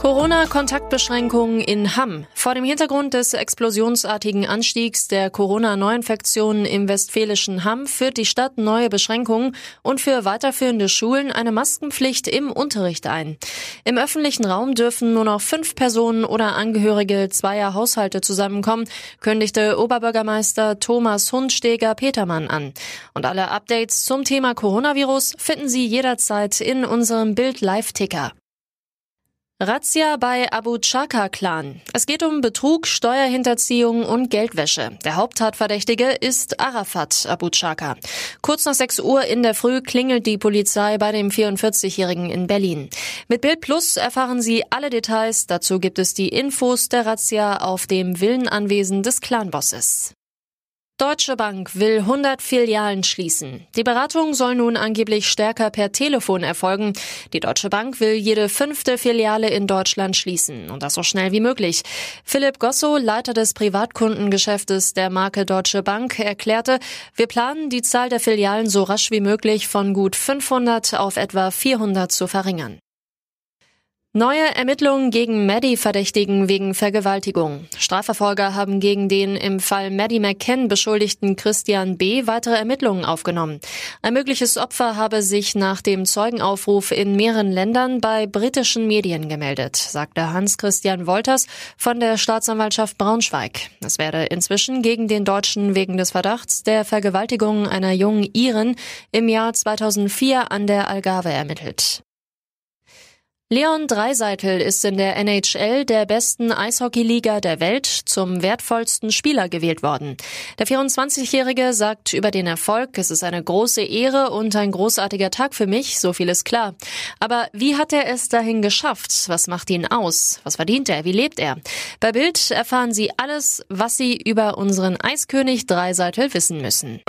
Corona-Kontaktbeschränkungen in Hamm. Vor dem Hintergrund des explosionsartigen Anstiegs der Corona-Neuinfektionen im westfälischen Hamm führt die Stadt neue Beschränkungen und für weiterführende Schulen eine Maskenpflicht im Unterricht ein. Im öffentlichen Raum dürfen nur noch fünf Personen oder Angehörige zweier Haushalte zusammenkommen, kündigte Oberbürgermeister Thomas Hundsteger-Petermann an. Und alle Updates zum Thema Coronavirus finden Sie jederzeit in unserem Bild-Live-Ticker. Razzia bei Abu Chaka Clan. Es geht um Betrug, Steuerhinterziehung und Geldwäsche. Der Haupttatverdächtige ist Arafat Abu Chaka. Kurz nach 6 Uhr in der Früh klingelt die Polizei bei dem 44-Jährigen in Berlin. Mit Bild Plus erfahren Sie alle Details. Dazu gibt es die Infos der Razzia auf dem Villenanwesen des Clanbosses. Deutsche Bank will 100 Filialen schließen. Die Beratung soll nun angeblich stärker per Telefon erfolgen. Die Deutsche Bank will jede fünfte Filiale in Deutschland schließen und das so schnell wie möglich. Philipp Gosso, Leiter des Privatkundengeschäftes der Marke Deutsche Bank, erklärte, wir planen die Zahl der Filialen so rasch wie möglich von gut 500 auf etwa 400 zu verringern. Neue Ermittlungen gegen Maddie-Verdächtigen wegen Vergewaltigung. Strafverfolger haben gegen den im Fall Maddie McCann beschuldigten Christian B. weitere Ermittlungen aufgenommen. Ein mögliches Opfer habe sich nach dem Zeugenaufruf in mehreren Ländern bei britischen Medien gemeldet, sagte Hans-Christian Wolters von der Staatsanwaltschaft Braunschweig. Es werde inzwischen gegen den Deutschen wegen des Verdachts der Vergewaltigung einer jungen Iren im Jahr 2004 an der Algarve ermittelt. Leon Dreiseitel ist in der NHL der besten Eishockeyliga der Welt zum wertvollsten Spieler gewählt worden. Der 24-Jährige sagt über den Erfolg, es ist eine große Ehre und ein großartiger Tag für mich, so viel ist klar. Aber wie hat er es dahin geschafft? Was macht ihn aus? Was verdient er? Wie lebt er? Bei Bild erfahren Sie alles, was Sie über unseren Eiskönig Dreiseitel wissen müssen.